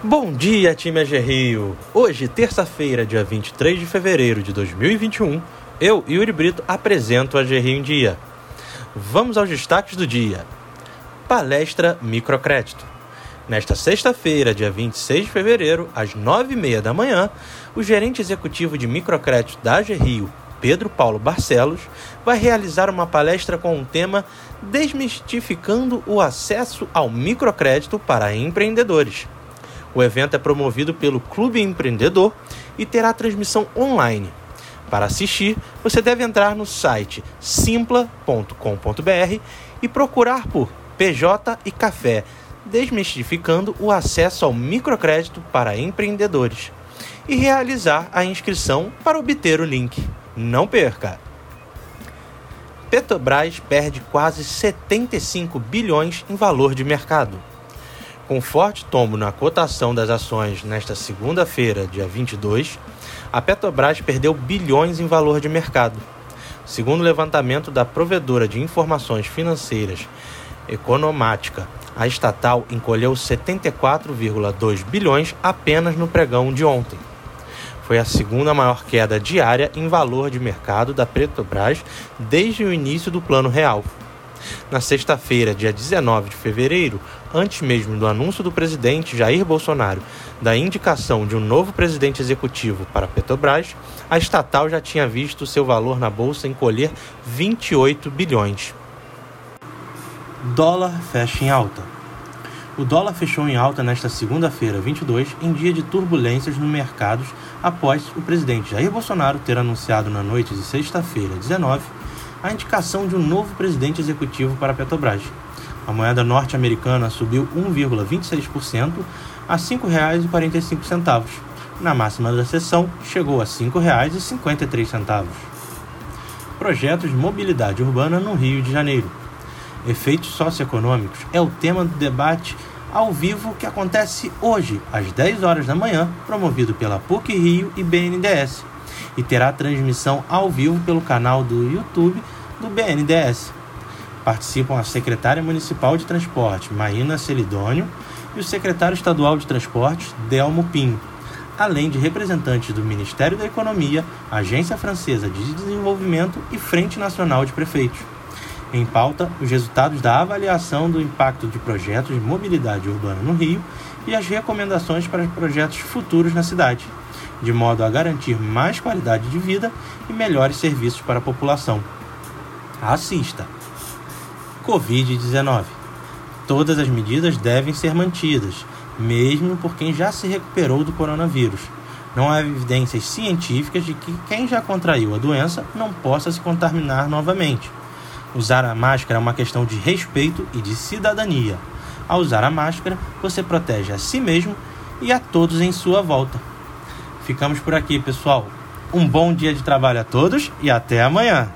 Bom dia, time AG! Hoje, terça-feira, dia 23 de fevereiro de 2021, eu, Yuri Brito, apresento a AG em Dia. Vamos aos destaques do dia. Palestra Microcrédito. Nesta sexta-feira, dia 26 de fevereiro, às 9h30 da manhã, o gerente executivo de microcrédito da AG Pedro Paulo Barcelos, vai realizar uma palestra com o tema Desmistificando o acesso ao microcrédito para empreendedores. O evento é promovido pelo Clube Empreendedor e terá transmissão online. Para assistir, você deve entrar no site simpla.com.br e procurar por PJ e Café, desmistificando o acesso ao microcrédito para empreendedores, e realizar a inscrição para obter o link. Não perca! Petrobras perde quase 75 bilhões em valor de mercado. Com forte tombo na cotação das ações nesta segunda-feira, dia 22, a Petrobras perdeu bilhões em valor de mercado. Segundo o levantamento da provedora de informações financeiras Economática, a estatal encolheu 74,2 bilhões apenas no pregão de ontem. Foi a segunda maior queda diária em valor de mercado da Petrobras desde o início do Plano Real. Na sexta-feira, dia 19 de fevereiro, antes mesmo do anúncio do presidente Jair Bolsonaro da indicação de um novo presidente executivo para a Petrobras, a estatal já tinha visto seu valor na bolsa encolher 28 bilhões. Dólar fecha em alta. O dólar fechou em alta nesta segunda-feira, 22, em dia de turbulências nos mercados após o presidente Jair Bolsonaro ter anunciado na noite de sexta-feira, 19, a indicação de um novo presidente executivo para a Petrobras. A moeda norte-americana subiu 1,26% a R$ 5,45. Na máxima da sessão, chegou a R$ 5,53. Projetos de mobilidade urbana no Rio de Janeiro. Efeitos socioeconômicos é o tema do debate ao vivo que acontece hoje, às 10 horas da manhã, promovido pela PUC Rio e BNDES e terá transmissão ao vivo pelo canal do YouTube do BNDES. Participam a secretária municipal de transporte, Maína Celidônio, e o secretário estadual de transportes, Delmo Pinho, além de representantes do Ministério da Economia, Agência Francesa de Desenvolvimento e Frente Nacional de Prefeitos. Em pauta, os resultados da avaliação do impacto de projetos de mobilidade urbana no Rio e as recomendações para projetos futuros na cidade de modo a garantir mais qualidade de vida e melhores serviços para a população. Assista! Covid-19 Todas as medidas devem ser mantidas, mesmo por quem já se recuperou do coronavírus. Não há evidências científicas de que quem já contraiu a doença não possa se contaminar novamente. Usar a máscara é uma questão de respeito e de cidadania. Ao usar a máscara, você protege a si mesmo e a todos em sua volta. Ficamos por aqui, pessoal. Um bom dia de trabalho a todos e até amanhã!